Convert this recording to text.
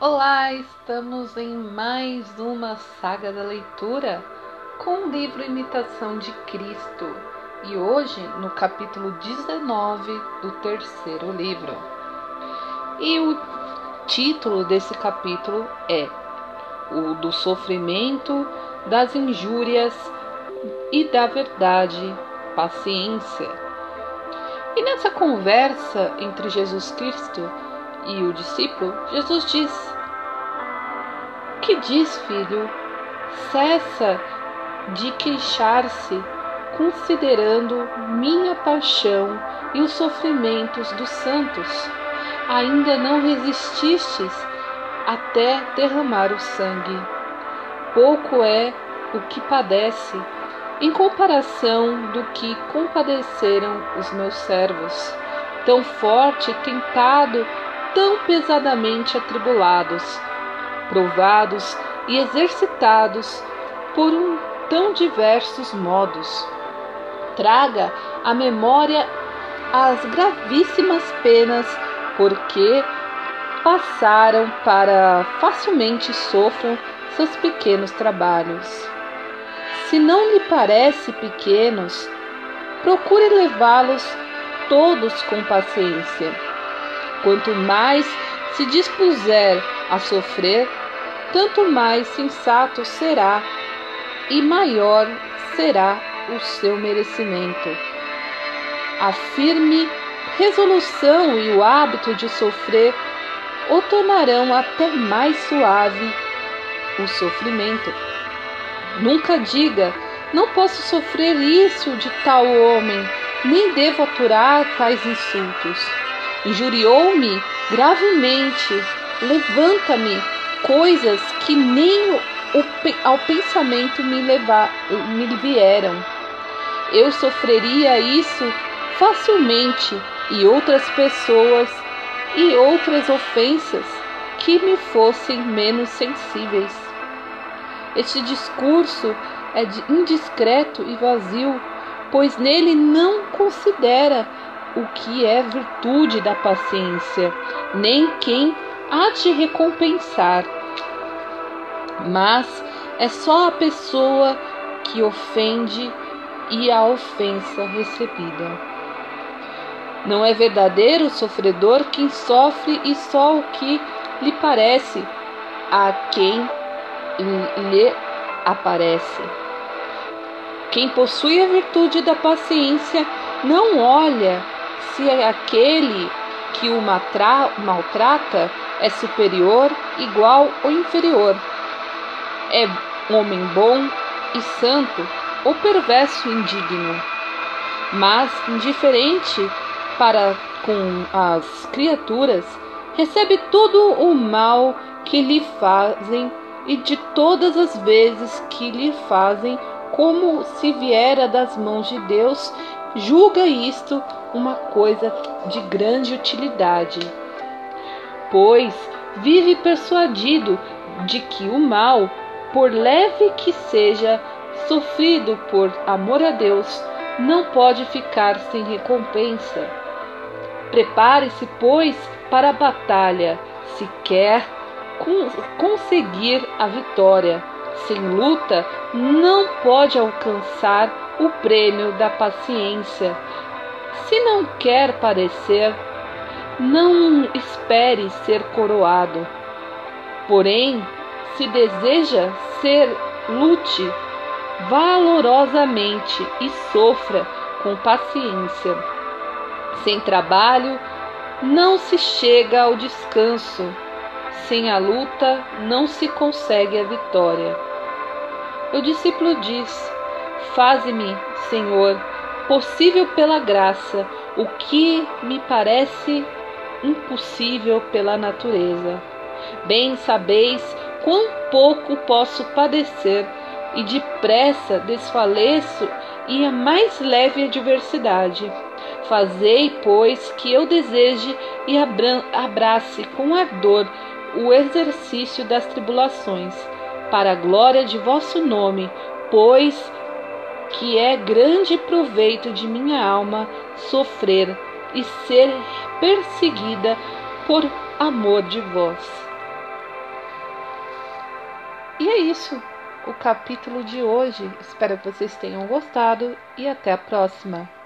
Olá, estamos em mais uma saga da leitura com o livro Imitação de Cristo e hoje no capítulo 19 do terceiro livro. E o título desse capítulo é O do sofrimento, das injúrias e da verdade, paciência. E nessa conversa entre Jesus Cristo e o discípulo, Jesus diz: Que diz, filho? Cessa de queixar-se, considerando minha paixão e os sofrimentos dos santos. Ainda não resististes até derramar o sangue. Pouco é o que padece, em comparação do que compadeceram os meus servos, tão forte, tentado tão pesadamente atribulados, provados e exercitados por um tão diversos modos. Traga à memória as gravíssimas penas porque passaram para facilmente sofram seus pequenos trabalhos. Se não lhe parece pequenos, procure levá-los todos com paciência Quanto mais se dispuser a sofrer, tanto mais sensato será e maior será o seu merecimento. A firme resolução e o hábito de sofrer o tornarão até mais suave o sofrimento. Nunca diga, não posso sofrer isso de tal homem, nem devo aturar tais insultos injuriou-me gravemente, levanta-me coisas que nem o, ao pensamento me, levar, me vieram. Eu sofreria isso facilmente e outras pessoas e outras ofensas que me fossem menos sensíveis. Este discurso é indiscreto e vazio, pois nele não considera o que é virtude da paciência, nem quem há de recompensar. Mas é só a pessoa que ofende e a ofensa recebida. Não é verdadeiro o sofredor quem sofre e só o que lhe parece a quem lhe aparece. Quem possui a virtude da paciência não olha se aquele que o maltrata é superior, igual ou inferior. É homem bom e santo ou perverso e indigno, mas indiferente para com as criaturas, recebe todo o mal que lhe fazem e de todas as vezes que lhe fazem, como se viera das mãos de Deus, julga isto uma coisa de grande utilidade, pois vive persuadido de que o mal, por leve que seja, sofrido por amor a Deus, não pode ficar sem recompensa. Prepare-se, pois, para a batalha, se quer conseguir a vitória. Sem luta, não pode alcançar o prêmio da paciência. Se não quer parecer, não espere ser coroado. Porém, se deseja ser, lute valorosamente e sofra com paciência. Sem trabalho, não se chega ao descanso. Sem a luta, não se consegue a vitória. O discípulo diz: Faze-me, Senhor, possível pela graça, o que me parece impossível pela natureza. Bem sabeis quão pouco posso padecer, e depressa desfaleço e a mais leve adversidade. Fazei, pois, que eu deseje e abrace com ardor o exercício das tribulações, para a glória de vosso nome, pois que é grande proveito de minha alma sofrer e ser perseguida por amor de vós. E é isso o capítulo de hoje. Espero que vocês tenham gostado e até a próxima.